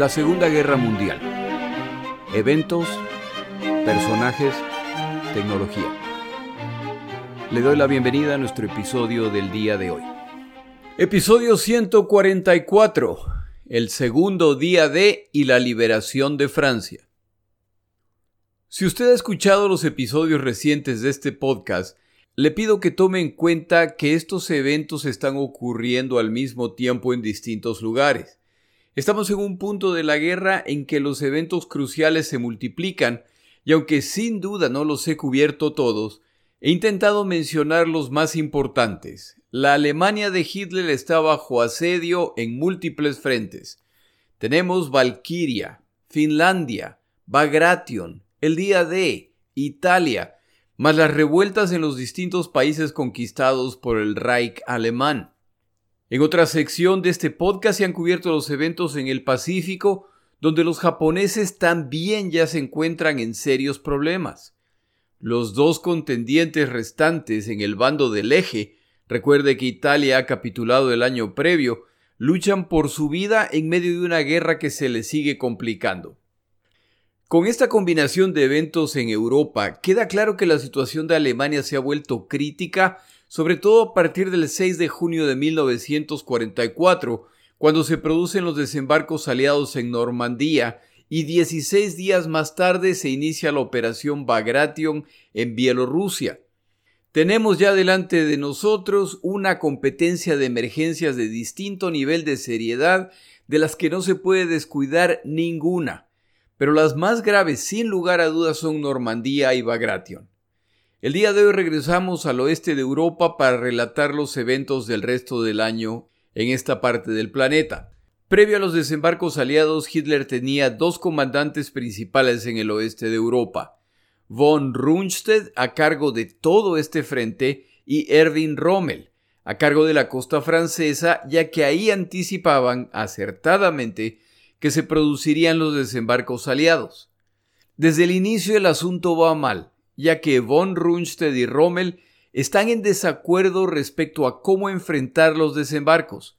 La Segunda Guerra Mundial. Eventos, personajes, tecnología. Le doy la bienvenida a nuestro episodio del día de hoy. Episodio 144. El segundo día de y la liberación de Francia. Si usted ha escuchado los episodios recientes de este podcast, le pido que tome en cuenta que estos eventos están ocurriendo al mismo tiempo en distintos lugares. Estamos en un punto de la guerra en que los eventos cruciales se multiplican y aunque sin duda no los he cubierto todos, he intentado mencionar los más importantes. La Alemania de Hitler está bajo asedio en múltiples frentes. Tenemos Valkyria, Finlandia, Bagration, el día de Italia, más las revueltas en los distintos países conquistados por el Reich alemán. En otra sección de este podcast se han cubierto los eventos en el Pacífico, donde los japoneses también ya se encuentran en serios problemas. Los dos contendientes restantes en el bando del eje, recuerde que Italia ha capitulado el año previo, luchan por su vida en medio de una guerra que se les sigue complicando. Con esta combinación de eventos en Europa, queda claro que la situación de Alemania se ha vuelto crítica, sobre todo a partir del 6 de junio de 1944, cuando se producen los desembarcos aliados en Normandía y 16 días más tarde se inicia la operación Bagration en Bielorrusia. Tenemos ya delante de nosotros una competencia de emergencias de distinto nivel de seriedad de las que no se puede descuidar ninguna pero las más graves sin lugar a dudas son Normandía y Bagration. El día de hoy regresamos al oeste de Europa para relatar los eventos del resto del año en esta parte del planeta. Previo a los desembarcos aliados, Hitler tenía dos comandantes principales en el oeste de Europa, von Rundstedt a cargo de todo este frente y Erwin Rommel a cargo de la costa francesa, ya que ahí anticipaban acertadamente que se producirían los desembarcos aliados. Desde el inicio el asunto va mal, ya que von Rundstedt y Rommel están en desacuerdo respecto a cómo enfrentar los desembarcos.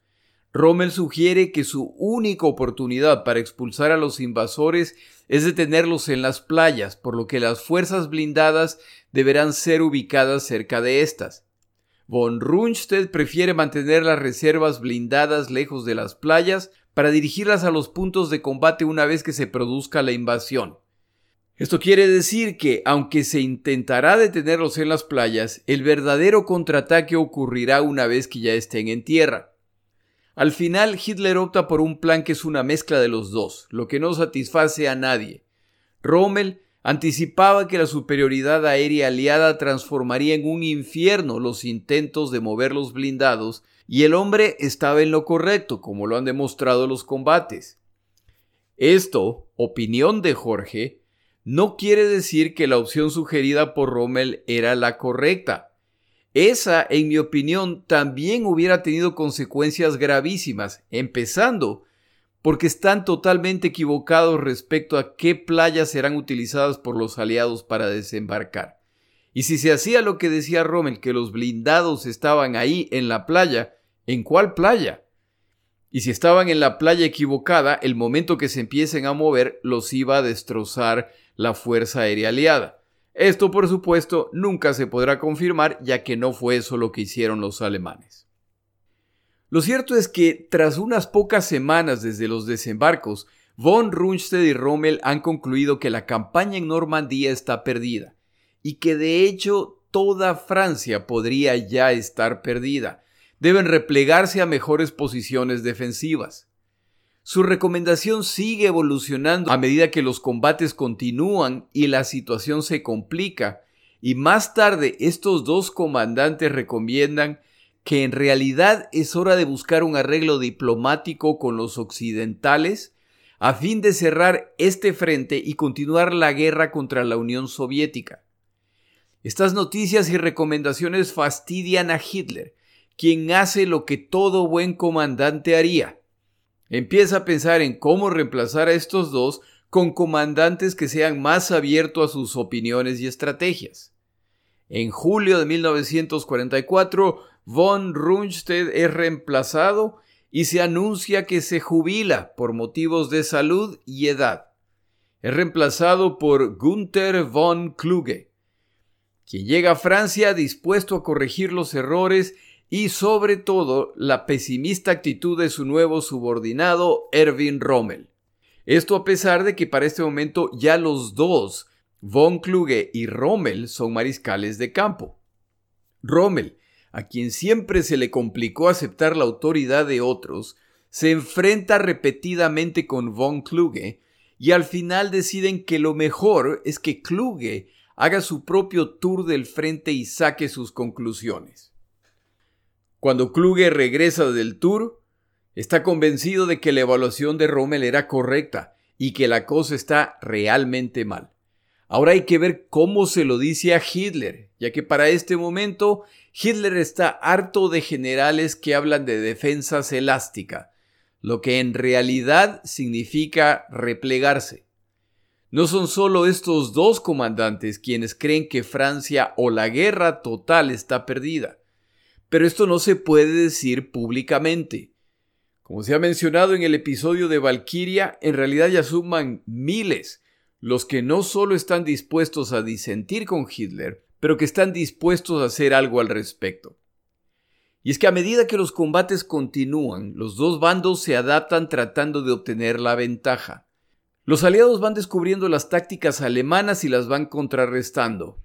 Rommel sugiere que su única oportunidad para expulsar a los invasores es detenerlos en las playas, por lo que las fuerzas blindadas deberán ser ubicadas cerca de estas. Von Rundstedt prefiere mantener las reservas blindadas lejos de las playas para dirigirlas a los puntos de combate una vez que se produzca la invasión. Esto quiere decir que, aunque se intentará detenerlos en las playas, el verdadero contraataque ocurrirá una vez que ya estén en tierra. Al final, Hitler opta por un plan que es una mezcla de los dos, lo que no satisface a nadie. Rommel anticipaba que la superioridad aérea aliada transformaría en un infierno los intentos de mover los blindados y el hombre estaba en lo correcto, como lo han demostrado los combates. Esto, opinión de Jorge, no quiere decir que la opción sugerida por Rommel era la correcta. Esa, en mi opinión, también hubiera tenido consecuencias gravísimas, empezando porque están totalmente equivocados respecto a qué playas serán utilizadas por los aliados para desembarcar. Y si se hacía lo que decía Rommel, que los blindados estaban ahí en la playa, ¿En cuál playa? Y si estaban en la playa equivocada, el momento que se empiecen a mover los iba a destrozar la Fuerza Aérea Aliada. Esto, por supuesto, nunca se podrá confirmar, ya que no fue eso lo que hicieron los alemanes. Lo cierto es que, tras unas pocas semanas desde los desembarcos, von Rundstedt y Rommel han concluido que la campaña en Normandía está perdida, y que de hecho toda Francia podría ya estar perdida, deben replegarse a mejores posiciones defensivas. Su recomendación sigue evolucionando a medida que los combates continúan y la situación se complica, y más tarde estos dos comandantes recomiendan que en realidad es hora de buscar un arreglo diplomático con los occidentales a fin de cerrar este frente y continuar la guerra contra la Unión Soviética. Estas noticias y recomendaciones fastidian a Hitler, quien hace lo que todo buen comandante haría. Empieza a pensar en cómo reemplazar a estos dos con comandantes que sean más abiertos a sus opiniones y estrategias. En julio de 1944, von Rundstedt es reemplazado y se anuncia que se jubila por motivos de salud y edad. Es reemplazado por Gunther von Kluge, quien llega a Francia dispuesto a corregir los errores y sobre todo la pesimista actitud de su nuevo subordinado Erwin Rommel. Esto a pesar de que para este momento ya los dos, von Kluge y Rommel, son mariscales de campo. Rommel, a quien siempre se le complicó aceptar la autoridad de otros, se enfrenta repetidamente con von Kluge y al final deciden que lo mejor es que Kluge haga su propio tour del frente y saque sus conclusiones. Cuando Kluge regresa del tour, está convencido de que la evaluación de Rommel era correcta y que la cosa está realmente mal. Ahora hay que ver cómo se lo dice a Hitler, ya que para este momento Hitler está harto de generales que hablan de defensas elástica, lo que en realidad significa replegarse. No son solo estos dos comandantes quienes creen que Francia o la guerra total está perdida. Pero esto no se puede decir públicamente. Como se ha mencionado en el episodio de Valkyria, en realidad ya suman miles los que no solo están dispuestos a disentir con Hitler, pero que están dispuestos a hacer algo al respecto. Y es que a medida que los combates continúan, los dos bandos se adaptan tratando de obtener la ventaja. Los aliados van descubriendo las tácticas alemanas y las van contrarrestando.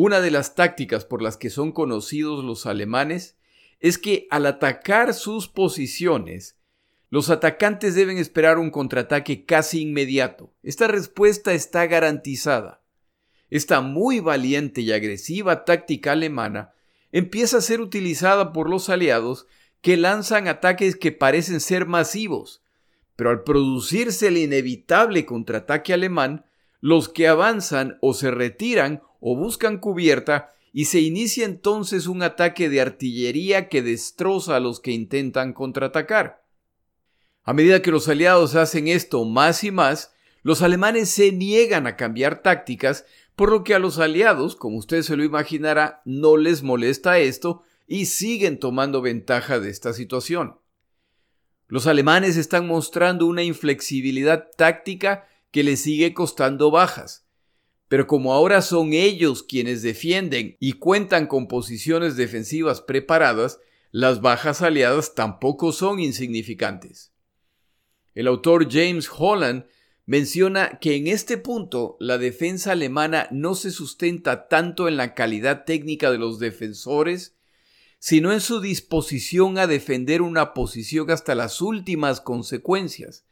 Una de las tácticas por las que son conocidos los alemanes es que al atacar sus posiciones, los atacantes deben esperar un contraataque casi inmediato. Esta respuesta está garantizada. Esta muy valiente y agresiva táctica alemana empieza a ser utilizada por los aliados que lanzan ataques que parecen ser masivos, pero al producirse el inevitable contraataque alemán, los que avanzan o se retiran o buscan cubierta y se inicia entonces un ataque de artillería que destroza a los que intentan contraatacar. A medida que los aliados hacen esto más y más, los alemanes se niegan a cambiar tácticas, por lo que a los aliados, como usted se lo imaginará, no les molesta esto y siguen tomando ventaja de esta situación. Los alemanes están mostrando una inflexibilidad táctica que les sigue costando bajas, pero como ahora son ellos quienes defienden y cuentan con posiciones defensivas preparadas, las bajas aliadas tampoco son insignificantes. El autor James Holland menciona que en este punto la defensa alemana no se sustenta tanto en la calidad técnica de los defensores, sino en su disposición a defender una posición hasta las últimas consecuencias,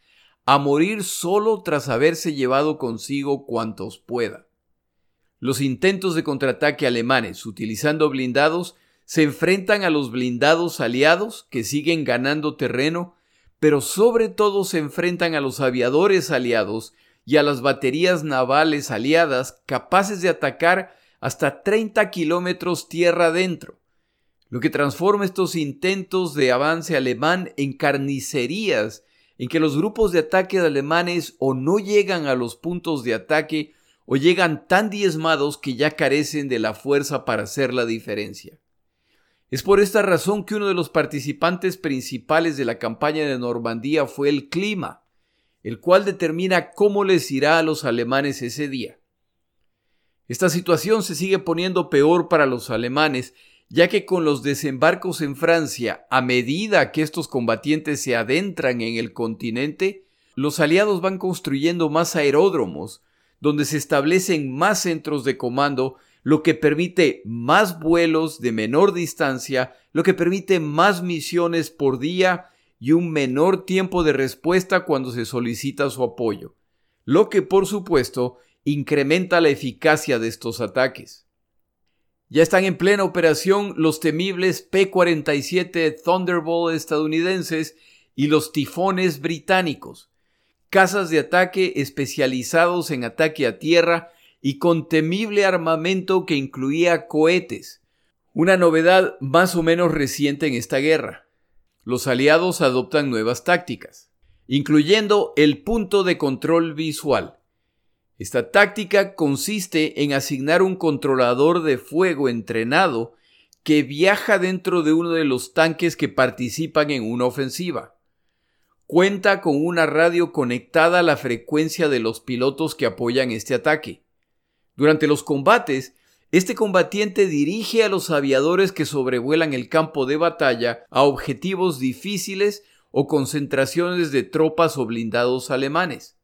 a morir solo tras haberse llevado consigo cuantos pueda. Los intentos de contraataque alemanes utilizando blindados se enfrentan a los blindados aliados que siguen ganando terreno, pero sobre todo se enfrentan a los aviadores aliados y a las baterías navales aliadas capaces de atacar hasta 30 kilómetros tierra adentro, lo que transforma estos intentos de avance alemán en carnicerías en que los grupos de ataque alemanes o no llegan a los puntos de ataque o llegan tan diezmados que ya carecen de la fuerza para hacer la diferencia. Es por esta razón que uno de los participantes principales de la campaña de Normandía fue el clima, el cual determina cómo les irá a los alemanes ese día. Esta situación se sigue poniendo peor para los alemanes, ya que con los desembarcos en Francia, a medida que estos combatientes se adentran en el continente, los aliados van construyendo más aeródromos, donde se establecen más centros de comando, lo que permite más vuelos de menor distancia, lo que permite más misiones por día y un menor tiempo de respuesta cuando se solicita su apoyo, lo que por supuesto incrementa la eficacia de estos ataques. Ya están en plena operación los temibles P-47 Thunderbolt estadounidenses y los tifones británicos, cazas de ataque especializados en ataque a tierra y con temible armamento que incluía cohetes, una novedad más o menos reciente en esta guerra. Los aliados adoptan nuevas tácticas, incluyendo el punto de control visual. Esta táctica consiste en asignar un controlador de fuego entrenado que viaja dentro de uno de los tanques que participan en una ofensiva. cuenta con una radio conectada a la frecuencia de los pilotos que apoyan este ataque. Durante los combates, este combatiente dirige a los aviadores que sobrevuelan el campo de batalla a objetivos difíciles o concentraciones de tropas o blindados alemanes.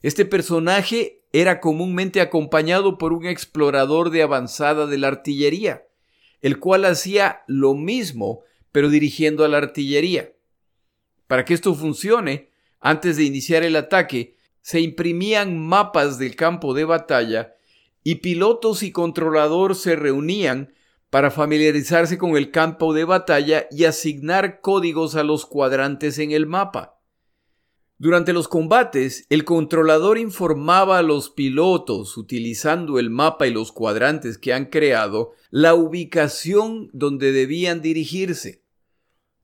Este personaje era comúnmente acompañado por un explorador de avanzada de la artillería, el cual hacía lo mismo pero dirigiendo a la artillería. Para que esto funcione, antes de iniciar el ataque, se imprimían mapas del campo de batalla y pilotos y controlador se reunían para familiarizarse con el campo de batalla y asignar códigos a los cuadrantes en el mapa. Durante los combates, el controlador informaba a los pilotos, utilizando el mapa y los cuadrantes que han creado, la ubicación donde debían dirigirse.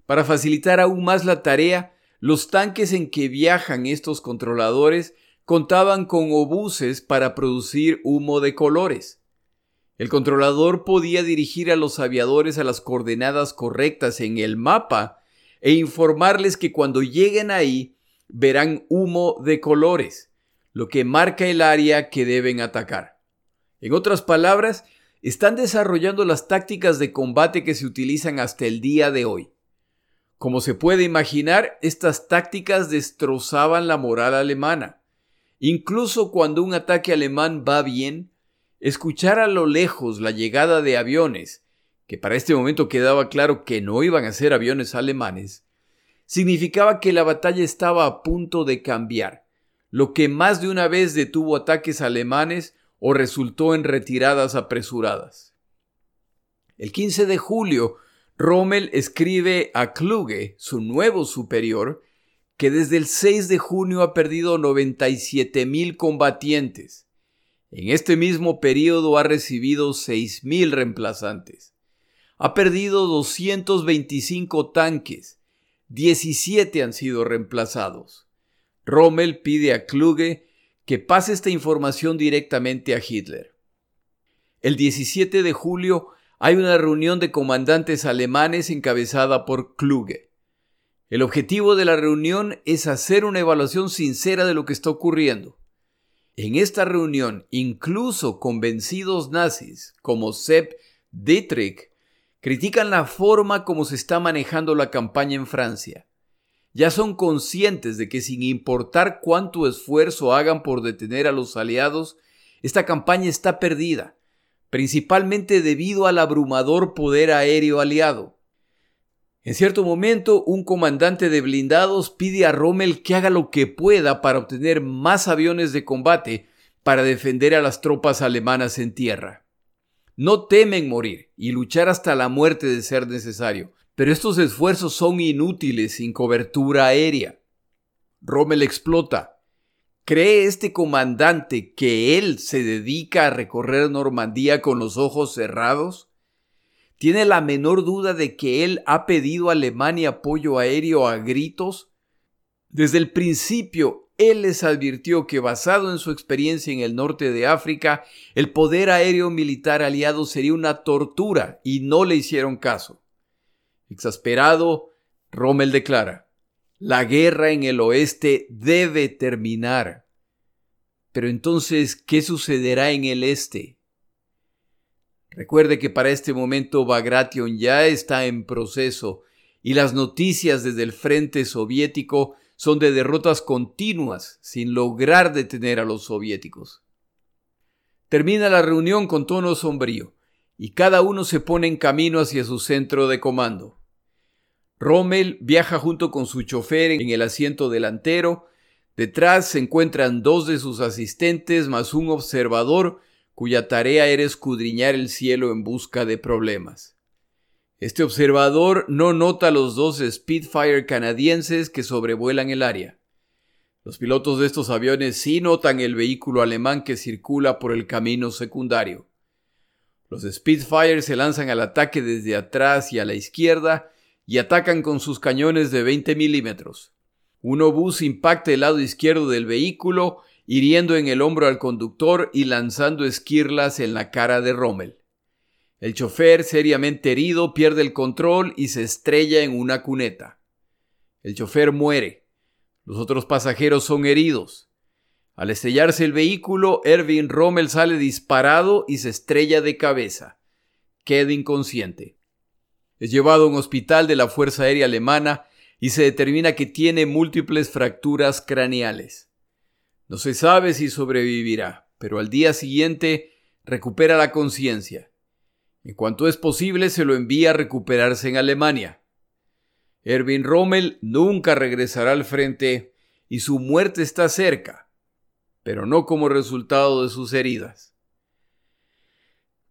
Para facilitar aún más la tarea, los tanques en que viajan estos controladores contaban con obuses para producir humo de colores. El controlador podía dirigir a los aviadores a las coordenadas correctas en el mapa e informarles que cuando lleguen ahí verán humo de colores, lo que marca el área que deben atacar. En otras palabras, están desarrollando las tácticas de combate que se utilizan hasta el día de hoy. Como se puede imaginar, estas tácticas destrozaban la moral alemana. Incluso cuando un ataque alemán va bien, escuchar a lo lejos la llegada de aviones, que para este momento quedaba claro que no iban a ser aviones alemanes, significaba que la batalla estaba a punto de cambiar, lo que más de una vez detuvo ataques alemanes o resultó en retiradas apresuradas. El 15 de julio, Rommel escribe a Kluge, su nuevo superior, que desde el 6 de junio ha perdido 97 mil combatientes. En este mismo periodo ha recibido 6 mil reemplazantes. Ha perdido 225 tanques, 17 han sido reemplazados. Rommel pide a Kluge que pase esta información directamente a Hitler. El 17 de julio hay una reunión de comandantes alemanes encabezada por Kluge. El objetivo de la reunión es hacer una evaluación sincera de lo que está ocurriendo. En esta reunión, incluso convencidos nazis como Sepp Dietrich critican la forma como se está manejando la campaña en Francia. Ya son conscientes de que sin importar cuánto esfuerzo hagan por detener a los aliados, esta campaña está perdida, principalmente debido al abrumador poder aéreo aliado. En cierto momento, un comandante de blindados pide a Rommel que haga lo que pueda para obtener más aviones de combate para defender a las tropas alemanas en tierra. No temen morir y luchar hasta la muerte de ser necesario, pero estos esfuerzos son inútiles sin cobertura aérea. Rommel explota. ¿Cree este comandante que él se dedica a recorrer Normandía con los ojos cerrados? ¿Tiene la menor duda de que él ha pedido a Alemania apoyo aéreo a gritos? Desde el principio él les advirtió que basado en su experiencia en el norte de África, el poder aéreo militar aliado sería una tortura y no le hicieron caso. Exasperado, Rommel declara, la guerra en el oeste debe terminar. Pero entonces, ¿qué sucederá en el este? Recuerde que para este momento Bagration ya está en proceso y las noticias desde el frente soviético son de derrotas continuas sin lograr detener a los soviéticos. Termina la reunión con tono sombrío y cada uno se pone en camino hacia su centro de comando. Rommel viaja junto con su chofer en el asiento delantero. Detrás se encuentran dos de sus asistentes más un observador cuya tarea era escudriñar el cielo en busca de problemas. Este observador no nota los dos Spitfire canadienses que sobrevuelan el área. Los pilotos de estos aviones sí notan el vehículo alemán que circula por el camino secundario. Los Spitfire se lanzan al ataque desde atrás y a la izquierda y atacan con sus cañones de 20 milímetros. Un obús impacta el lado izquierdo del vehículo, hiriendo en el hombro al conductor y lanzando esquirlas en la cara de Rommel. El chofer, seriamente herido, pierde el control y se estrella en una cuneta. El chofer muere, Los otros pasajeros son heridos. Al estrellarse el vehículo, Erwin Rommel sale disparado y se estrella de cabeza. Queda inconsciente. Es llevado a un hospital de la Fuerza Aérea Alemana y se determina que tiene múltiples fracturas craneales. No se sabe si sobrevivirá, pero al día siguiente recupera la conciencia. En cuanto es posible, se lo envía a recuperarse en Alemania. Erwin Rommel nunca regresará al frente y su muerte está cerca, pero no como resultado de sus heridas.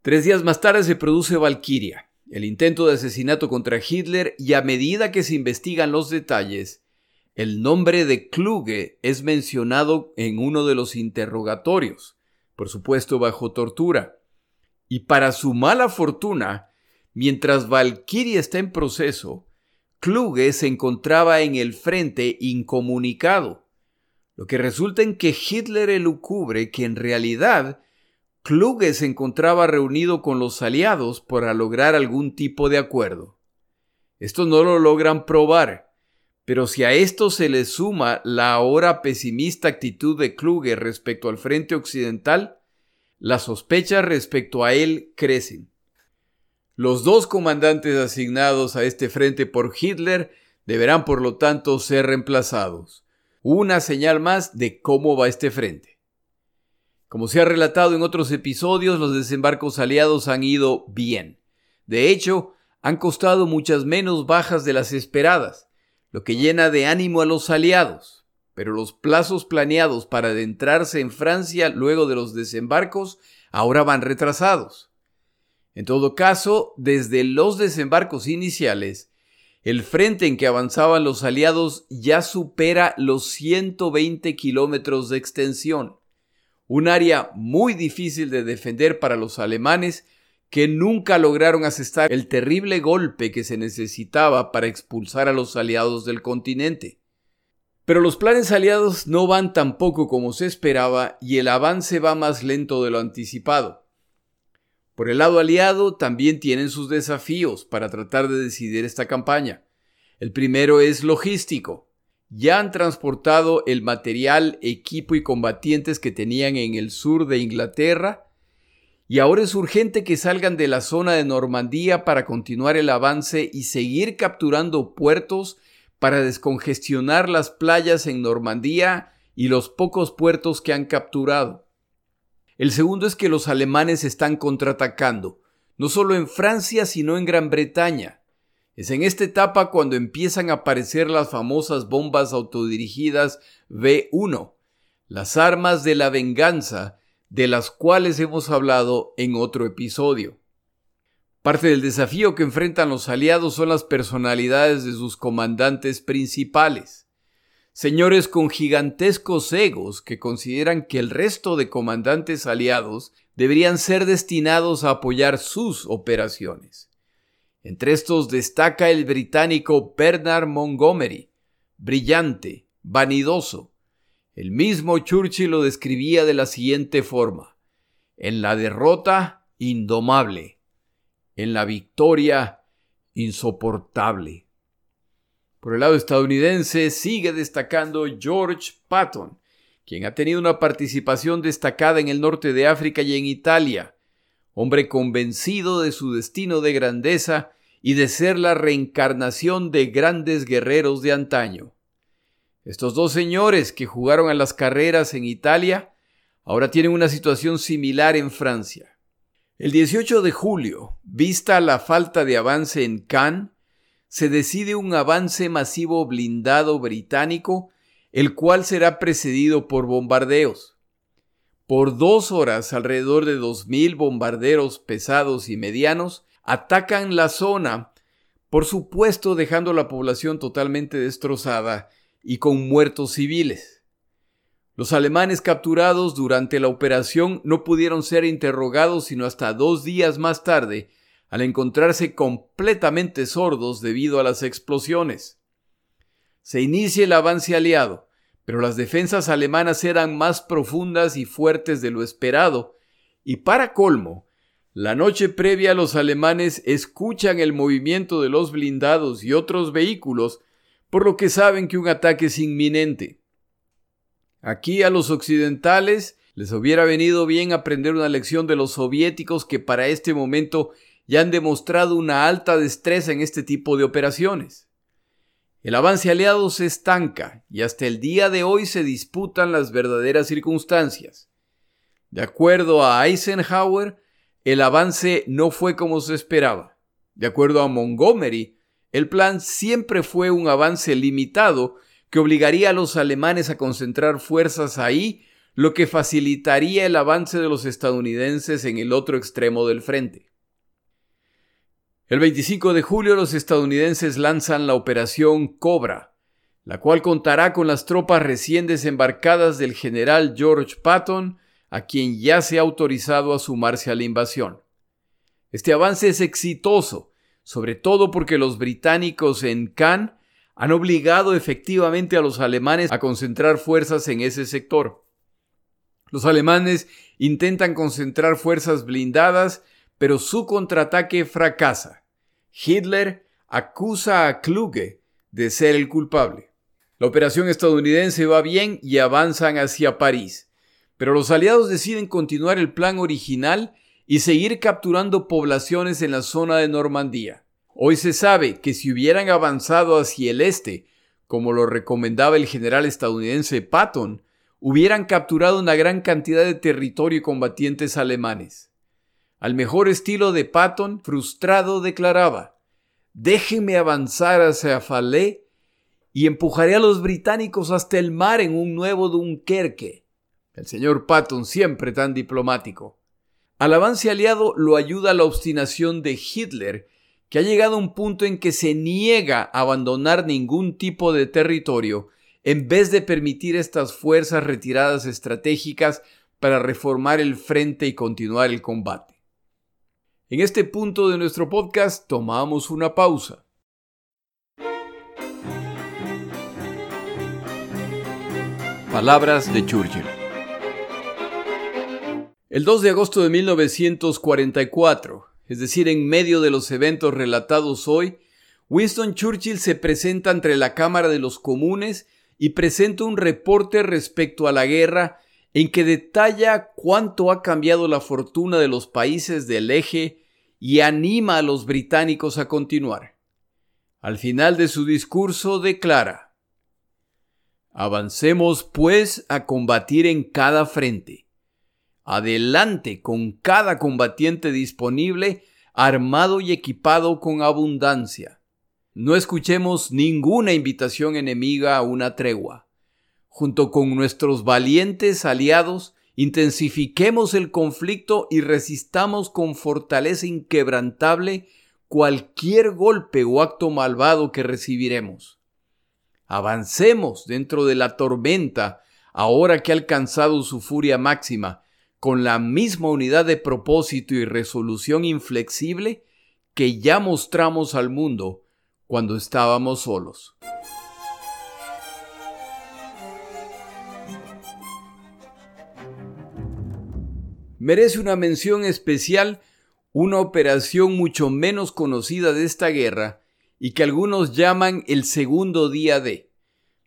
Tres días más tarde se produce Valkyria, el intento de asesinato contra Hitler y a medida que se investigan los detalles, el nombre de Kluge es mencionado en uno de los interrogatorios, por supuesto bajo tortura. Y para su mala fortuna, mientras Valkyrie está en proceso, Kluge se encontraba en el frente incomunicado, lo que resulta en que Hitler elucubre que en realidad Kluge se encontraba reunido con los aliados para lograr algún tipo de acuerdo. Esto no lo logran probar, pero si a esto se le suma la ahora pesimista actitud de Kluge respecto al frente occidental, las sospechas respecto a él crecen. Los dos comandantes asignados a este frente por Hitler deberán por lo tanto ser reemplazados. Una señal más de cómo va este frente. Como se ha relatado en otros episodios, los desembarcos aliados han ido bien. De hecho, han costado muchas menos bajas de las esperadas, lo que llena de ánimo a los aliados. Pero los plazos planeados para adentrarse en Francia luego de los desembarcos ahora van retrasados. En todo caso, desde los desembarcos iniciales, el frente en que avanzaban los aliados ya supera los 120 kilómetros de extensión un área muy difícil de defender para los alemanes que nunca lograron asestar el terrible golpe que se necesitaba para expulsar a los aliados del continente. Pero los planes aliados no van tan poco como se esperaba y el avance va más lento de lo anticipado. Por el lado aliado también tienen sus desafíos para tratar de decidir esta campaña. El primero es logístico ya han transportado el material, equipo y combatientes que tenían en el sur de Inglaterra y ahora es urgente que salgan de la zona de Normandía para continuar el avance y seguir capturando puertos para descongestionar las playas en Normandía y los pocos puertos que han capturado. El segundo es que los alemanes están contraatacando, no solo en Francia, sino en Gran Bretaña. Es en esta etapa cuando empiezan a aparecer las famosas bombas autodirigidas V1, las armas de la venganza, de las cuales hemos hablado en otro episodio. Parte del desafío que enfrentan los aliados son las personalidades de sus comandantes principales. Señores con gigantescos egos que consideran que el resto de comandantes aliados deberían ser destinados a apoyar sus operaciones. Entre estos destaca el británico Bernard Montgomery, brillante, vanidoso. El mismo Churchill lo describía de la siguiente forma. En la derrota, indomable. En la victoria, insoportable. Por el lado estadounidense sigue destacando George Patton, quien ha tenido una participación destacada en el norte de África y en Italia, hombre convencido de su destino de grandeza y de ser la reencarnación de grandes guerreros de antaño. Estos dos señores que jugaron a las carreras en Italia ahora tienen una situación similar en Francia. El 18 de julio, vista la falta de avance en Cannes, se decide un avance masivo blindado británico, el cual será precedido por bombardeos. Por dos horas, alrededor de 2.000 bombarderos pesados y medianos atacan la zona, por supuesto dejando la población totalmente destrozada y con muertos civiles. Los alemanes capturados durante la operación no pudieron ser interrogados sino hasta dos días más tarde, al encontrarse completamente sordos debido a las explosiones. Se inicia el avance aliado, pero las defensas alemanas eran más profundas y fuertes de lo esperado, y para colmo, la noche previa los alemanes escuchan el movimiento de los blindados y otros vehículos, por lo que saben que un ataque es inminente. Aquí a los occidentales les hubiera venido bien aprender una lección de los soviéticos que para este momento ya han demostrado una alta destreza en este tipo de operaciones. El avance aliado se estanca y hasta el día de hoy se disputan las verdaderas circunstancias. De acuerdo a Eisenhower, el avance no fue como se esperaba. De acuerdo a Montgomery, el plan siempre fue un avance limitado que obligaría a los alemanes a concentrar fuerzas ahí lo que facilitaría el avance de los estadounidenses en el otro extremo del frente. El 25 de julio los estadounidenses lanzan la Operación Cobra, la cual contará con las tropas recién desembarcadas del general George Patton, a quien ya se ha autorizado a sumarse a la invasión. Este avance es exitoso, sobre todo porque los británicos en Cannes han obligado efectivamente a los alemanes a concentrar fuerzas en ese sector. Los alemanes intentan concentrar fuerzas blindadas, pero su contraataque fracasa. Hitler acusa a Kluge de ser el culpable. La operación estadounidense va bien y avanzan hacia París, pero los aliados deciden continuar el plan original y seguir capturando poblaciones en la zona de Normandía. Hoy se sabe que si hubieran avanzado hacia el este, como lo recomendaba el general estadounidense Patton, hubieran capturado una gran cantidad de territorio y combatientes alemanes. Al mejor estilo de Patton, frustrado, declaraba, déjenme avanzar hacia Fallais y empujaré a los británicos hasta el mar en un nuevo Dunkerque. El señor Patton, siempre tan diplomático. Al avance aliado lo ayuda la obstinación de Hitler, que ha llegado a un punto en que se niega a abandonar ningún tipo de territorio en vez de permitir estas fuerzas retiradas estratégicas para reformar el frente y continuar el combate. En este punto de nuestro podcast tomamos una pausa. Palabras de Churchill. El 2 de agosto de 1944, es decir, en medio de los eventos relatados hoy, Winston Churchill se presenta entre la Cámara de los Comunes y presenta un reporte respecto a la guerra en que detalla cuánto ha cambiado la fortuna de los países del eje y anima a los británicos a continuar. Al final de su discurso declara, Avancemos pues a combatir en cada frente. Adelante con cada combatiente disponible, armado y equipado con abundancia no escuchemos ninguna invitación enemiga a una tregua. Junto con nuestros valientes aliados, intensifiquemos el conflicto y resistamos con fortaleza inquebrantable cualquier golpe o acto malvado que recibiremos. Avancemos dentro de la tormenta, ahora que ha alcanzado su furia máxima, con la misma unidad de propósito y resolución inflexible que ya mostramos al mundo cuando estábamos solos. Merece una mención especial una operación mucho menos conocida de esta guerra y que algunos llaman el segundo día de.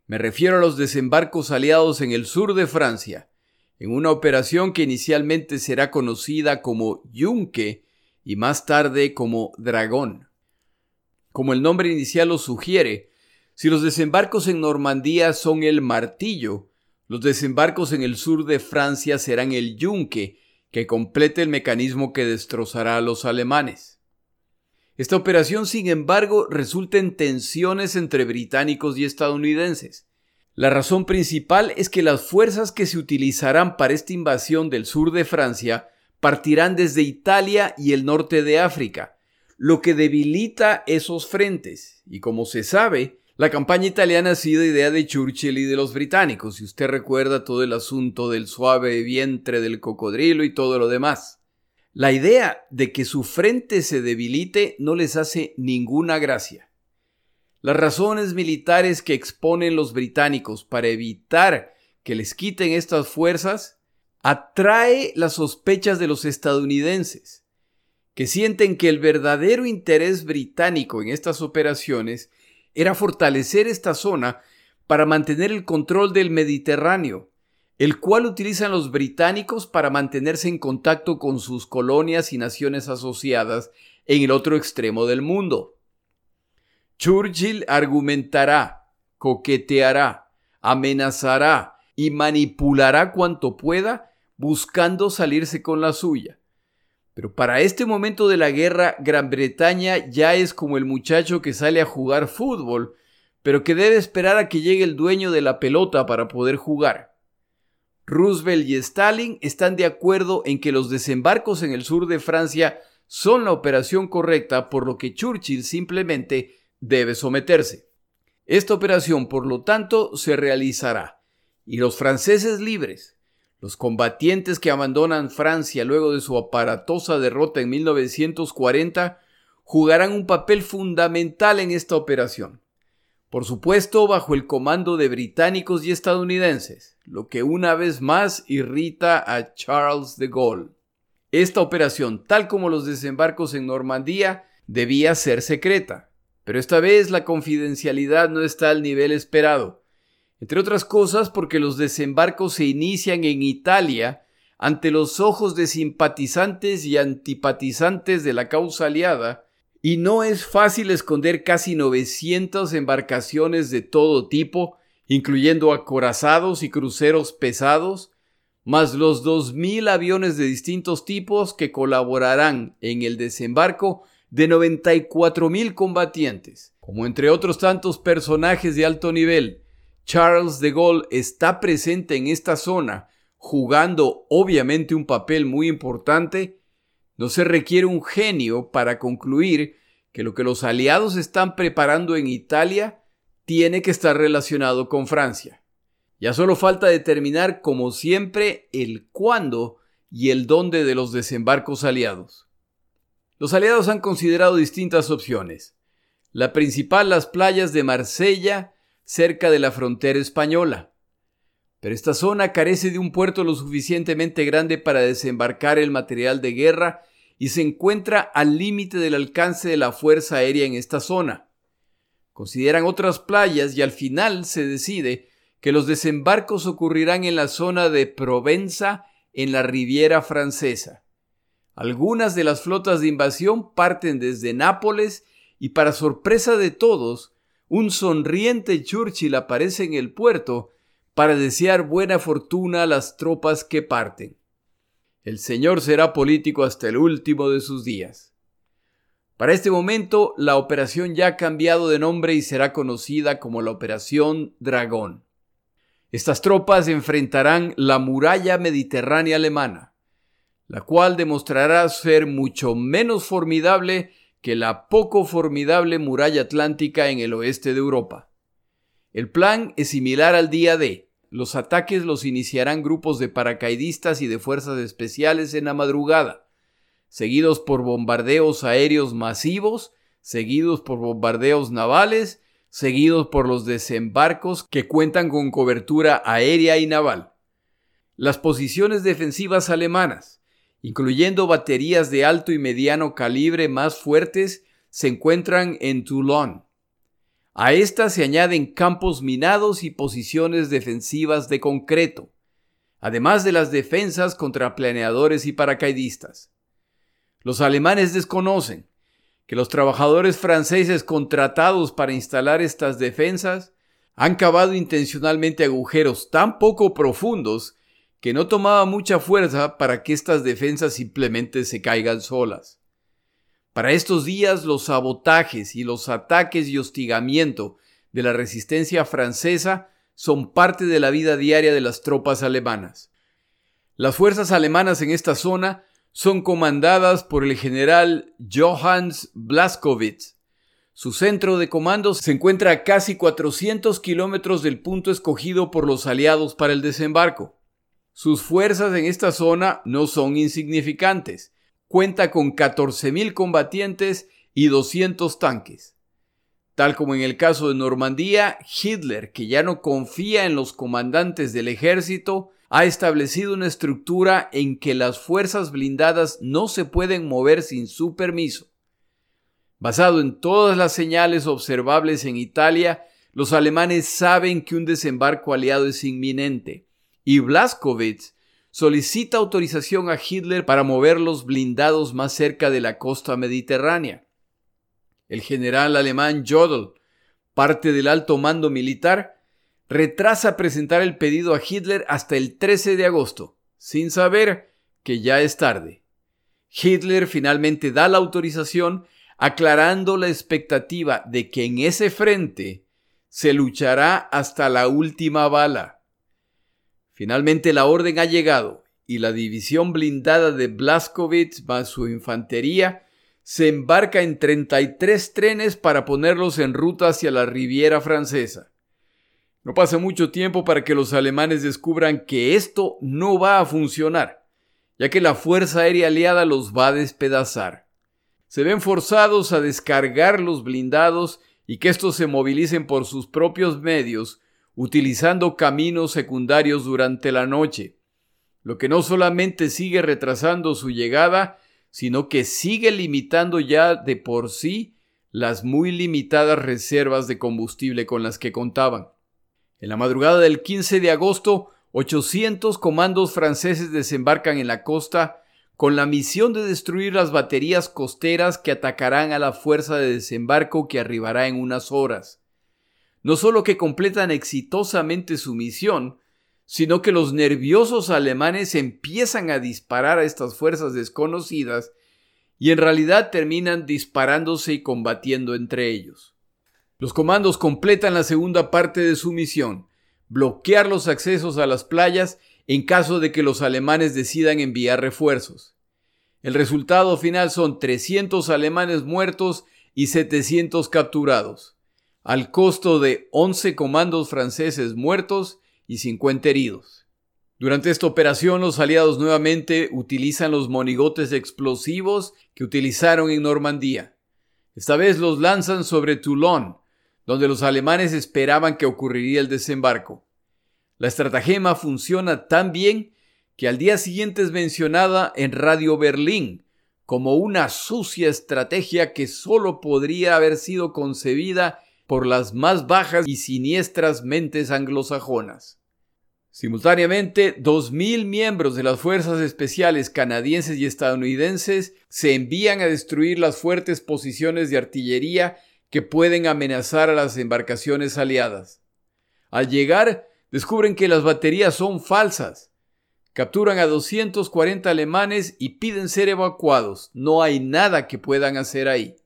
Me refiero a los desembarcos aliados en el sur de Francia, en una operación que inicialmente será conocida como Yunque y más tarde como Dragón. Como el nombre inicial lo sugiere, si los desembarcos en Normandía son el martillo, los desembarcos en el sur de Francia serán el yunque, que complete el mecanismo que destrozará a los alemanes. Esta operación, sin embargo, resulta en tensiones entre británicos y estadounidenses. La razón principal es que las fuerzas que se utilizarán para esta invasión del sur de Francia partirán desde Italia y el norte de África, lo que debilita esos frentes. Y como se sabe, la campaña italiana ha sido idea de Churchill y de los británicos, si usted recuerda todo el asunto del suave vientre del cocodrilo y todo lo demás. La idea de que su frente se debilite no les hace ninguna gracia. Las razones militares que exponen los británicos para evitar que les quiten estas fuerzas atrae las sospechas de los estadounidenses que sienten que el verdadero interés británico en estas operaciones era fortalecer esta zona para mantener el control del Mediterráneo, el cual utilizan los británicos para mantenerse en contacto con sus colonias y naciones asociadas en el otro extremo del mundo. Churchill argumentará, coqueteará, amenazará y manipulará cuanto pueda buscando salirse con la suya. Pero para este momento de la guerra, Gran Bretaña ya es como el muchacho que sale a jugar fútbol, pero que debe esperar a que llegue el dueño de la pelota para poder jugar. Roosevelt y Stalin están de acuerdo en que los desembarcos en el sur de Francia son la operación correcta, por lo que Churchill simplemente debe someterse. Esta operación, por lo tanto, se realizará, y los franceses libres, los combatientes que abandonan Francia luego de su aparatosa derrota en 1940 jugarán un papel fundamental en esta operación. Por supuesto, bajo el comando de británicos y estadounidenses, lo que una vez más irrita a Charles de Gaulle. Esta operación, tal como los desembarcos en Normandía, debía ser secreta, pero esta vez la confidencialidad no está al nivel esperado. Entre otras cosas porque los desembarcos se inician en Italia ante los ojos de simpatizantes y antipatizantes de la causa aliada, y no es fácil esconder casi 900 embarcaciones de todo tipo, incluyendo acorazados y cruceros pesados, más los 2.000 aviones de distintos tipos que colaborarán en el desembarco de 94.000 combatientes, como entre otros tantos personajes de alto nivel, Charles de Gaulle está presente en esta zona, jugando obviamente un papel muy importante, no se requiere un genio para concluir que lo que los aliados están preparando en Italia tiene que estar relacionado con Francia. Ya solo falta determinar, como siempre, el cuándo y el dónde de los desembarcos aliados. Los aliados han considerado distintas opciones. La principal, las playas de Marsella, cerca de la frontera española. Pero esta zona carece de un puerto lo suficientemente grande para desembarcar el material de guerra y se encuentra al límite del alcance de la Fuerza Aérea en esta zona. Consideran otras playas y al final se decide que los desembarcos ocurrirán en la zona de Provenza en la Riviera Francesa. Algunas de las flotas de invasión parten desde Nápoles y para sorpresa de todos, un sonriente Churchill aparece en el puerto para desear buena fortuna a las tropas que parten. El señor será político hasta el último de sus días. Para este momento, la operación ya ha cambiado de nombre y será conocida como la Operación Dragón. Estas tropas enfrentarán la muralla mediterránea alemana, la cual demostrará ser mucho menos formidable que la poco formidable muralla atlántica en el oeste de Europa. El plan es similar al día D. Los ataques los iniciarán grupos de paracaidistas y de fuerzas especiales en la madrugada, seguidos por bombardeos aéreos masivos, seguidos por bombardeos navales, seguidos por los desembarcos que cuentan con cobertura aérea y naval. Las posiciones defensivas alemanas, incluyendo baterías de alto y mediano calibre más fuertes, se encuentran en Toulon. A estas se añaden campos minados y posiciones defensivas de concreto, además de las defensas contra planeadores y paracaidistas. Los alemanes desconocen que los trabajadores franceses contratados para instalar estas defensas han cavado intencionalmente agujeros tan poco profundos que no tomaba mucha fuerza para que estas defensas simplemente se caigan solas. Para estos días los sabotajes y los ataques y hostigamiento de la resistencia francesa son parte de la vida diaria de las tropas alemanas. Las fuerzas alemanas en esta zona son comandadas por el general Johannes Blaskowitz. Su centro de comando se encuentra a casi 400 kilómetros del punto escogido por los aliados para el desembarco. Sus fuerzas en esta zona no son insignificantes. Cuenta con 14.000 combatientes y 200 tanques. Tal como en el caso de Normandía, Hitler, que ya no confía en los comandantes del ejército, ha establecido una estructura en que las fuerzas blindadas no se pueden mover sin su permiso. Basado en todas las señales observables en Italia, los alemanes saben que un desembarco aliado es inminente y Blaskowitz solicita autorización a Hitler para mover los blindados más cerca de la costa mediterránea. El general alemán Jodl, parte del alto mando militar, retrasa presentar el pedido a Hitler hasta el 13 de agosto, sin saber que ya es tarde. Hitler finalmente da la autorización aclarando la expectativa de que en ese frente se luchará hasta la última bala. Finalmente la orden ha llegado y la división blindada de Blaskowitz más su infantería se embarca en 33 trenes para ponerlos en ruta hacia la Riviera francesa. No pasa mucho tiempo para que los alemanes descubran que esto no va a funcionar, ya que la Fuerza Aérea Aliada los va a despedazar se ven forzados a descargar los blindados y que estos se movilicen por sus propios medios, utilizando caminos secundarios durante la noche, lo que no solamente sigue retrasando su llegada, sino que sigue limitando ya de por sí las muy limitadas reservas de combustible con las que contaban. En la madrugada del 15 de agosto, 800 comandos franceses desembarcan en la costa con la misión de destruir las baterías costeras que atacarán a la fuerza de desembarco que arribará en unas horas. No solo que completan exitosamente su misión, sino que los nerviosos alemanes empiezan a disparar a estas fuerzas desconocidas y en realidad terminan disparándose y combatiendo entre ellos. Los comandos completan la segunda parte de su misión, bloquear los accesos a las playas en caso de que los alemanes decidan enviar refuerzos. El resultado final son 300 alemanes muertos y 700 capturados, al costo de 11 comandos franceses muertos y 50 heridos. Durante esta operación los aliados nuevamente utilizan los monigotes explosivos que utilizaron en Normandía. Esta vez los lanzan sobre Toulon, donde los alemanes esperaban que ocurriría el desembarco. La estratagema funciona tan bien que al día siguiente es mencionada en Radio Berlín como una sucia estrategia que solo podría haber sido concebida por las más bajas y siniestras mentes anglosajonas. Simultáneamente, 2.000 miembros de las fuerzas especiales canadienses y estadounidenses se envían a destruir las fuertes posiciones de artillería que pueden amenazar a las embarcaciones aliadas. Al llegar, descubren que las baterías son falsas. Capturan a 240 alemanes y piden ser evacuados. No hay nada que puedan hacer ahí.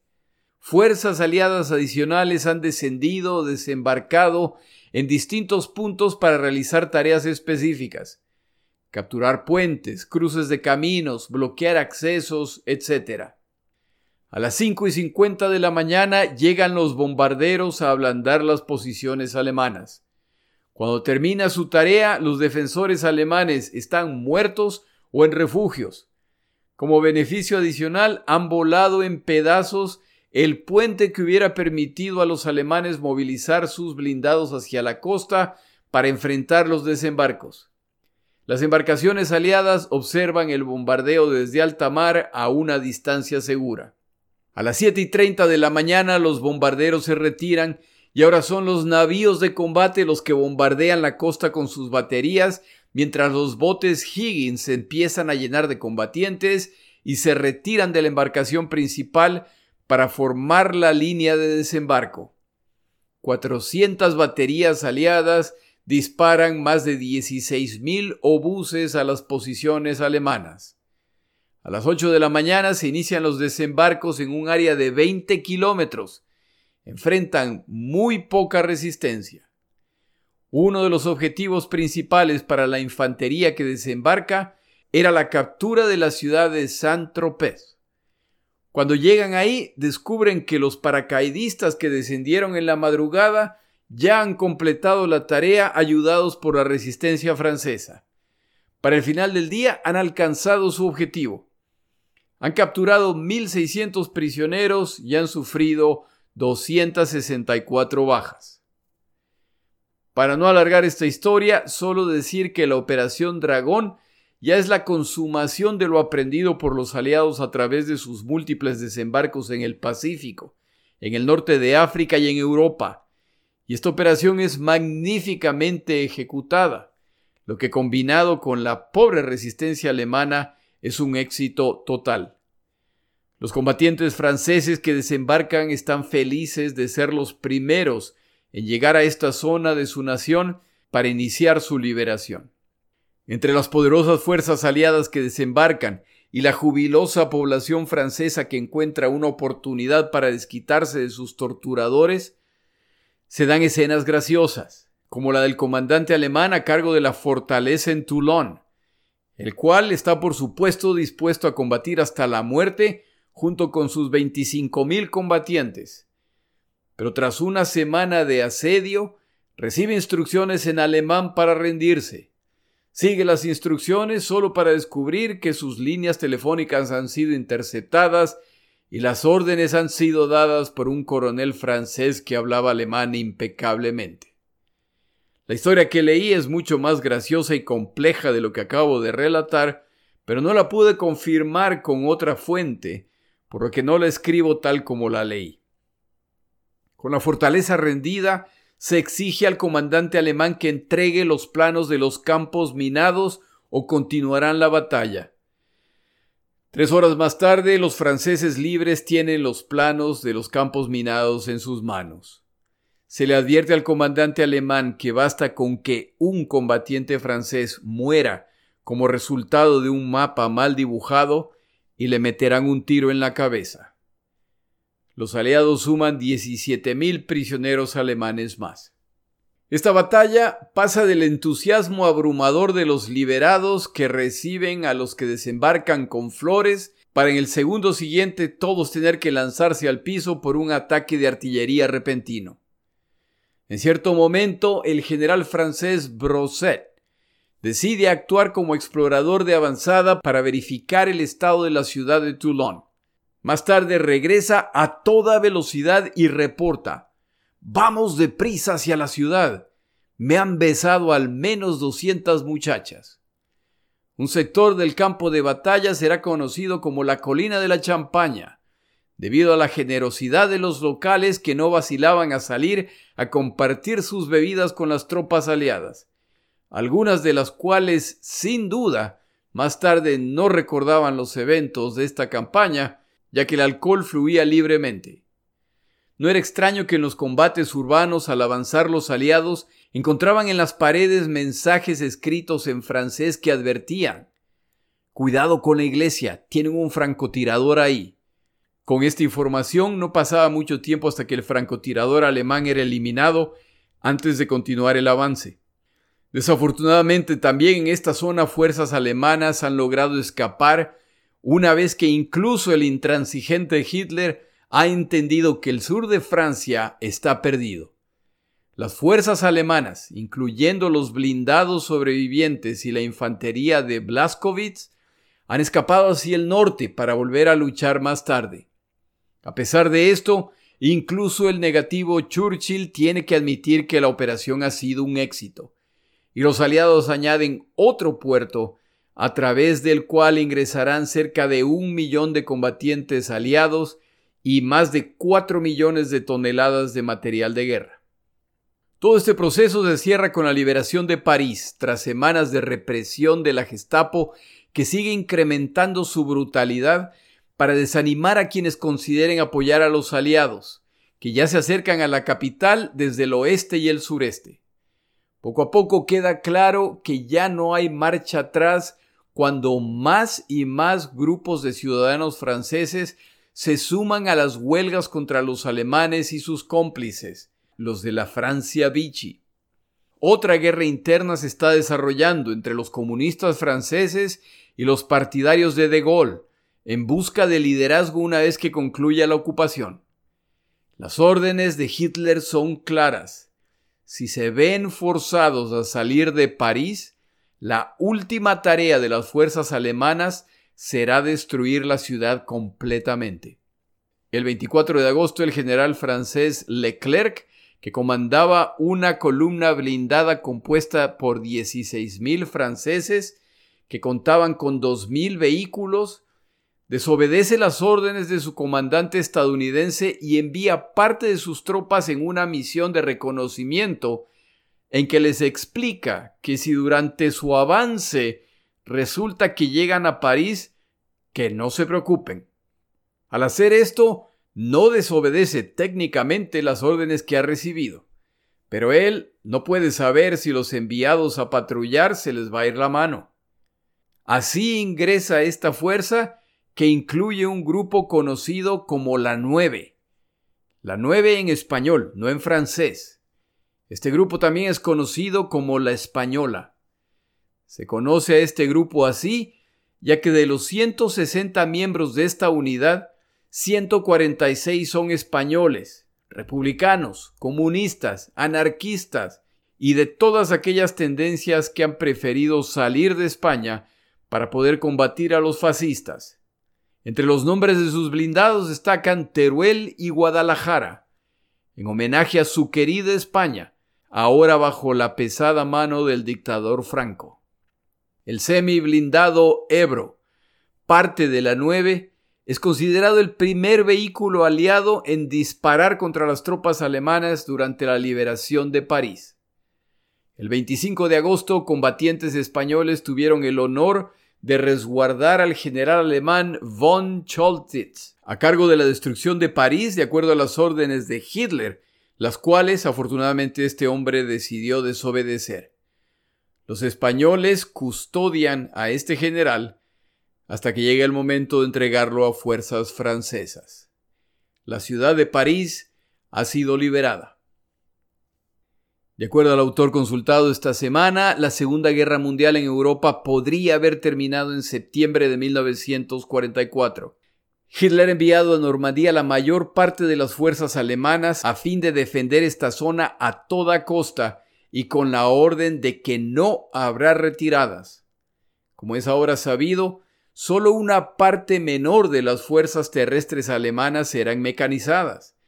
Fuerzas aliadas adicionales han descendido o desembarcado en distintos puntos para realizar tareas específicas. Capturar puentes, cruces de caminos, bloquear accesos, etc. A las 5 y 50 de la mañana llegan los bombarderos a ablandar las posiciones alemanas. Cuando termina su tarea, los defensores alemanes están muertos o en refugios. Como beneficio adicional, han volado en pedazos el puente que hubiera permitido a los alemanes movilizar sus blindados hacia la costa para enfrentar los desembarcos. Las embarcaciones aliadas observan el bombardeo desde alta mar a una distancia segura. A las 7 y 30 de la mañana los bombarderos se retiran y ahora son los navíos de combate los que bombardean la costa con sus baterías, mientras los botes Higgins empiezan a llenar de combatientes y se retiran de la embarcación principal para formar la línea de desembarco. 400 baterías aliadas disparan más de 16.000 obuses a las posiciones alemanas. A las 8 de la mañana se inician los desembarcos en un área de 20 kilómetros, enfrentan muy poca resistencia. Uno de los objetivos principales para la infantería que desembarca era la captura de la ciudad de Saint-Tropez. Cuando llegan ahí, descubren que los paracaidistas que descendieron en la madrugada ya han completado la tarea ayudados por la resistencia francesa. Para el final del día han alcanzado su objetivo. Han capturado 1.600 prisioneros y han sufrido 264 bajas. Para no alargar esta historia, solo decir que la Operación Dragón ya es la consumación de lo aprendido por los aliados a través de sus múltiples desembarcos en el Pacífico, en el norte de África y en Europa. Y esta operación es magníficamente ejecutada, lo que combinado con la pobre resistencia alemana es un éxito total. Los combatientes franceses que desembarcan están felices de ser los primeros en llegar a esta zona de su nación para iniciar su liberación. Entre las poderosas fuerzas aliadas que desembarcan y la jubilosa población francesa que encuentra una oportunidad para desquitarse de sus torturadores, se dan escenas graciosas, como la del comandante alemán a cargo de la fortaleza en Toulon, el cual está por supuesto dispuesto a combatir hasta la muerte junto con sus 25.000 combatientes. Pero tras una semana de asedio, recibe instrucciones en alemán para rendirse Sigue las instrucciones solo para descubrir que sus líneas telefónicas han sido interceptadas y las órdenes han sido dadas por un coronel francés que hablaba alemán impecablemente. La historia que leí es mucho más graciosa y compleja de lo que acabo de relatar, pero no la pude confirmar con otra fuente, por lo que no la escribo tal como la leí. Con la fortaleza rendida, se exige al comandante alemán que entregue los planos de los campos minados o continuarán la batalla. Tres horas más tarde, los franceses libres tienen los planos de los campos minados en sus manos. Se le advierte al comandante alemán que basta con que un combatiente francés muera como resultado de un mapa mal dibujado y le meterán un tiro en la cabeza. Los aliados suman 17.000 prisioneros alemanes más. Esta batalla pasa del entusiasmo abrumador de los liberados que reciben a los que desembarcan con flores para en el segundo siguiente todos tener que lanzarse al piso por un ataque de artillería repentino. En cierto momento, el general francés Brosset decide actuar como explorador de avanzada para verificar el estado de la ciudad de Toulon. Más tarde regresa a toda velocidad y reporta Vamos deprisa hacia la ciudad. Me han besado al menos 200 muchachas. Un sector del campo de batalla será conocido como la colina de la champaña, debido a la generosidad de los locales que no vacilaban a salir a compartir sus bebidas con las tropas aliadas, algunas de las cuales, sin duda, más tarde no recordaban los eventos de esta campaña, ya que el alcohol fluía libremente. No era extraño que en los combates urbanos al avanzar los aliados encontraban en las paredes mensajes escritos en francés que advertían Cuidado con la iglesia, tienen un francotirador ahí. Con esta información no pasaba mucho tiempo hasta que el francotirador alemán era eliminado antes de continuar el avance. Desafortunadamente también en esta zona fuerzas alemanas han logrado escapar una vez que incluso el intransigente Hitler ha entendido que el sur de Francia está perdido. Las fuerzas alemanas, incluyendo los blindados sobrevivientes y la infantería de Blaskowitz, han escapado hacia el norte para volver a luchar más tarde. A pesar de esto, incluso el negativo Churchill tiene que admitir que la operación ha sido un éxito, y los aliados añaden otro puerto a través del cual ingresarán cerca de un millón de combatientes aliados y más de cuatro millones de toneladas de material de guerra. Todo este proceso se cierra con la liberación de París, tras semanas de represión de la Gestapo que sigue incrementando su brutalidad para desanimar a quienes consideren apoyar a los aliados, que ya se acercan a la capital desde el oeste y el sureste. Poco a poco queda claro que ya no hay marcha atrás cuando más y más grupos de ciudadanos franceses se suman a las huelgas contra los alemanes y sus cómplices, los de la Francia Vichy. Otra guerra interna se está desarrollando entre los comunistas franceses y los partidarios de De Gaulle, en busca de liderazgo una vez que concluya la ocupación. Las órdenes de Hitler son claras. Si se ven forzados a salir de París, la última tarea de las fuerzas alemanas será destruir la ciudad completamente. El 24 de agosto el general francés Leclerc, que comandaba una columna blindada compuesta por 16.000 franceses, que contaban con 2.000 vehículos, desobedece las órdenes de su comandante estadounidense y envía parte de sus tropas en una misión de reconocimiento en que les explica que si durante su avance resulta que llegan a París, que no se preocupen. Al hacer esto, no desobedece técnicamente las órdenes que ha recibido, pero él no puede saber si los enviados a patrullar se les va a ir la mano. Así ingresa esta fuerza que incluye un grupo conocido como la Nueve. La Nueve en español, no en francés. Este grupo también es conocido como la Española. Se conoce a este grupo así, ya que de los 160 miembros de esta unidad, 146 son españoles, republicanos, comunistas, anarquistas y de todas aquellas tendencias que han preferido salir de España para poder combatir a los fascistas. Entre los nombres de sus blindados destacan Teruel y Guadalajara, en homenaje a su querida España, ahora bajo la pesada mano del dictador Franco. El semi blindado Ebro, parte de la 9, es considerado el primer vehículo aliado en disparar contra las tropas alemanas durante la liberación de París. El 25 de agosto, combatientes españoles tuvieron el honor de resguardar al general alemán von Choltitz a cargo de la destrucción de París de acuerdo a las órdenes de Hitler, las cuales afortunadamente este hombre decidió desobedecer. Los españoles custodian a este general hasta que llegue el momento de entregarlo a fuerzas francesas. La ciudad de París ha sido liberada. De acuerdo al autor consultado esta semana, la Segunda Guerra Mundial en Europa podría haber terminado en septiembre de 1944. Hitler ha enviado a Normandía la mayor parte de las fuerzas alemanas a fin de defender esta zona a toda costa y con la orden de que no habrá retiradas. Como es ahora sabido, solo una parte menor de las fuerzas terrestres alemanas eran mecanizadas,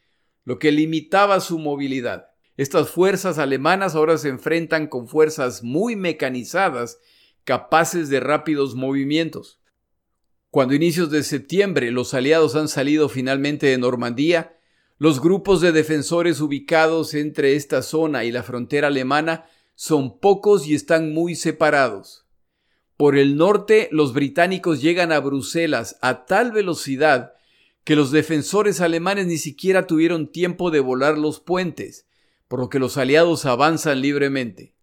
lo que limitaba su movilidad. Estas fuerzas alemanas ahora se enfrentan con fuerzas muy mecanizadas, capaces de rápidos movimientos. Cuando inicios de septiembre los aliados han salido finalmente de Normandía, los grupos de defensores ubicados entre esta zona y la frontera alemana son pocos y están muy separados. Por el norte, los británicos llegan a Bruselas a tal velocidad que los defensores alemanes ni siquiera tuvieron tiempo de volar los puentes, por lo que los aliados avanzan libremente.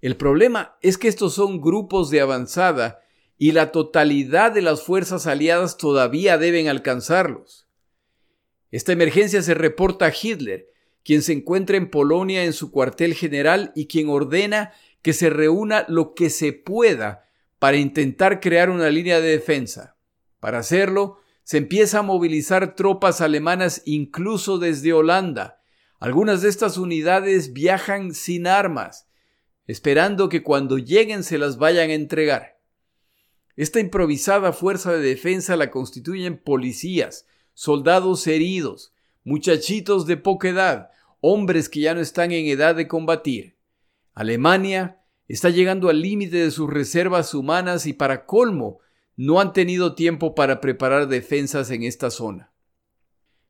El problema es que estos son grupos de avanzada y la totalidad de las fuerzas aliadas todavía deben alcanzarlos. Esta emergencia se reporta a Hitler, quien se encuentra en Polonia en su cuartel general y quien ordena que se reúna lo que se pueda para intentar crear una línea de defensa. Para hacerlo, se empieza a movilizar tropas alemanas incluso desde Holanda, algunas de estas unidades viajan sin armas, esperando que cuando lleguen se las vayan a entregar. Esta improvisada fuerza de defensa la constituyen policías, soldados heridos, muchachitos de poca edad, hombres que ya no están en edad de combatir. Alemania está llegando al límite de sus reservas humanas y para colmo no han tenido tiempo para preparar defensas en esta zona.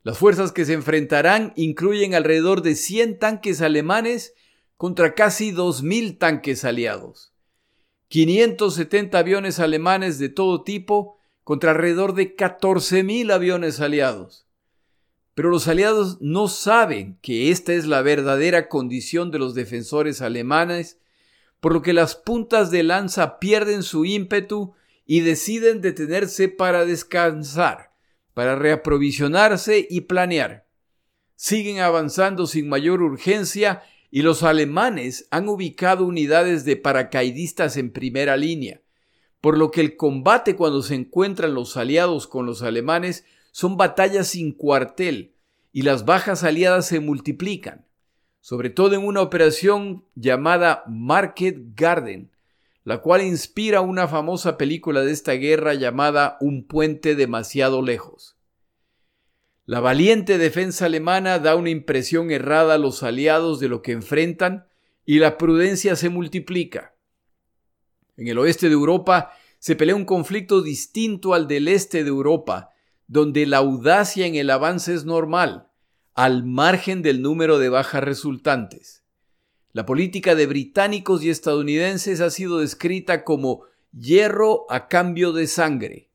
Las fuerzas que se enfrentarán incluyen alrededor de 100 tanques alemanes contra casi 2.000 tanques aliados, 570 aviones alemanes de todo tipo contra alrededor de 14.000 aviones aliados. Pero los aliados no saben que esta es la verdadera condición de los defensores alemanes, por lo que las puntas de lanza pierden su ímpetu y deciden detenerse para descansar para reaprovisionarse y planear. Siguen avanzando sin mayor urgencia y los alemanes han ubicado unidades de paracaidistas en primera línea, por lo que el combate cuando se encuentran los aliados con los alemanes son batallas sin cuartel y las bajas aliadas se multiplican, sobre todo en una operación llamada Market Garden, la cual inspira una famosa película de esta guerra llamada Un puente demasiado lejos. La valiente defensa alemana da una impresión errada a los aliados de lo que enfrentan y la prudencia se multiplica. En el oeste de Europa se pelea un conflicto distinto al del este de Europa, donde la audacia en el avance es normal, al margen del número de bajas resultantes. La política de británicos y estadounidenses ha sido descrita como hierro a cambio de sangre.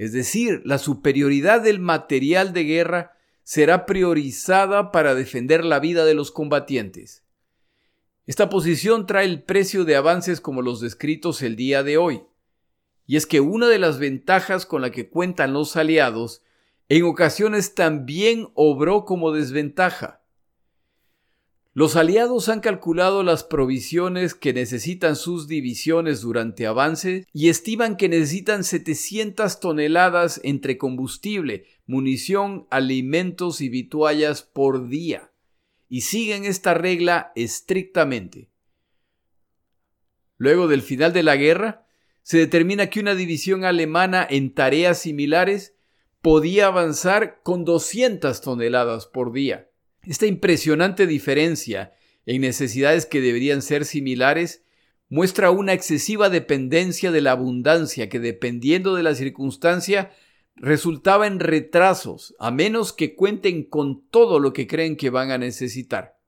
Es decir, la superioridad del material de guerra será priorizada para defender la vida de los combatientes. Esta posición trae el precio de avances como los descritos el día de hoy. Y es que una de las ventajas con la que cuentan los aliados en ocasiones también obró como desventaja. Los aliados han calculado las provisiones que necesitan sus divisiones durante avance y estiman que necesitan 700 toneladas entre combustible, munición, alimentos y vituallas por día. Y siguen esta regla estrictamente. Luego del final de la guerra, se determina que una división alemana en tareas similares podía avanzar con 200 toneladas por día. Esta impresionante diferencia en necesidades que deberían ser similares muestra una excesiva dependencia de la abundancia que dependiendo de la circunstancia resultaba en retrasos, a menos que cuenten con todo lo que creen que van a necesitar.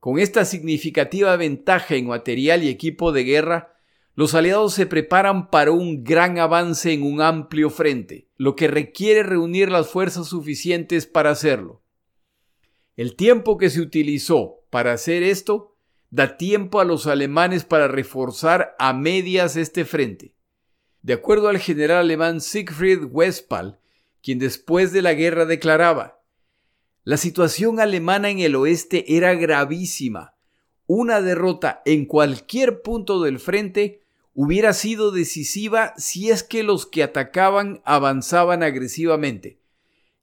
Con esta significativa ventaja en material y equipo de guerra, los aliados se preparan para un gran avance en un amplio frente, lo que requiere reunir las fuerzas suficientes para hacerlo. El tiempo que se utilizó para hacer esto da tiempo a los alemanes para reforzar a medias este frente. De acuerdo al general alemán Siegfried Westphal, quien después de la guerra declaraba, la situación alemana en el oeste era gravísima. Una derrota en cualquier punto del frente hubiera sido decisiva si es que los que atacaban avanzaban agresivamente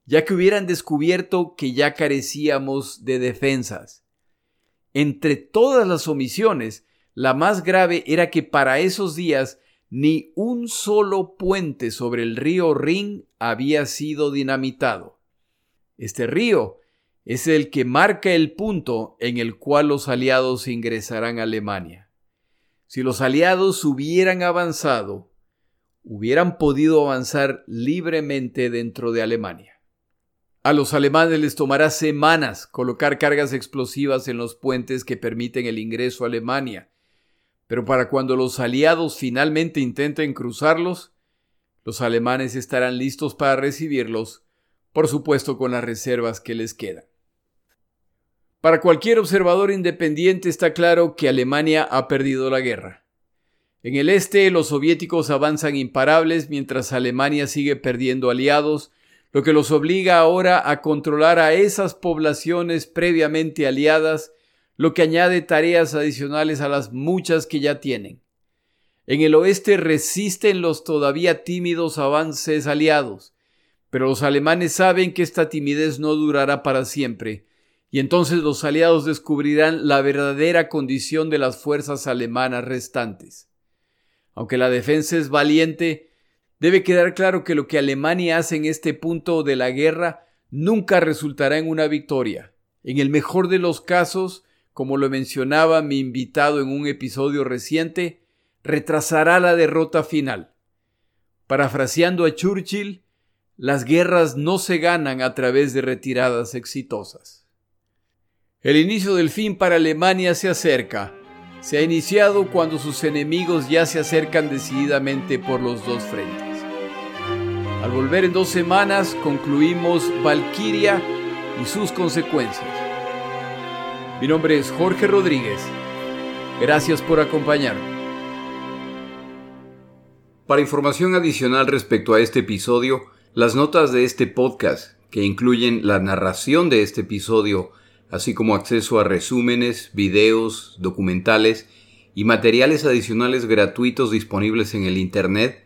ya que hubieran descubierto que ya carecíamos de defensas. Entre todas las omisiones, la más grave era que para esos días ni un solo puente sobre el río Rin había sido dinamitado. Este río es el que marca el punto en el cual los aliados ingresarán a Alemania. Si los aliados hubieran avanzado, hubieran podido avanzar libremente dentro de Alemania. A los alemanes les tomará semanas colocar cargas explosivas en los puentes que permiten el ingreso a Alemania, pero para cuando los aliados finalmente intenten cruzarlos, los alemanes estarán listos para recibirlos, por supuesto con las reservas que les quedan. Para cualquier observador independiente está claro que Alemania ha perdido la guerra. En el este los soviéticos avanzan imparables mientras Alemania sigue perdiendo aliados lo que los obliga ahora a controlar a esas poblaciones previamente aliadas, lo que añade tareas adicionales a las muchas que ya tienen. En el oeste resisten los todavía tímidos avances aliados, pero los alemanes saben que esta timidez no durará para siempre, y entonces los aliados descubrirán la verdadera condición de las fuerzas alemanas restantes. Aunque la defensa es valiente, Debe quedar claro que lo que Alemania hace en este punto de la guerra nunca resultará en una victoria. En el mejor de los casos, como lo mencionaba mi invitado en un episodio reciente, retrasará la derrota final. Parafraseando a Churchill, las guerras no se ganan a través de retiradas exitosas. El inicio del fin para Alemania se acerca. Se ha iniciado cuando sus enemigos ya se acercan decididamente por los dos frentes. Al volver en dos semanas concluimos Valkyria y sus consecuencias. Mi nombre es Jorge Rodríguez. Gracias por acompañarme. Para información adicional respecto a este episodio, las notas de este podcast, que incluyen la narración de este episodio, así como acceso a resúmenes, videos, documentales y materiales adicionales gratuitos disponibles en el Internet,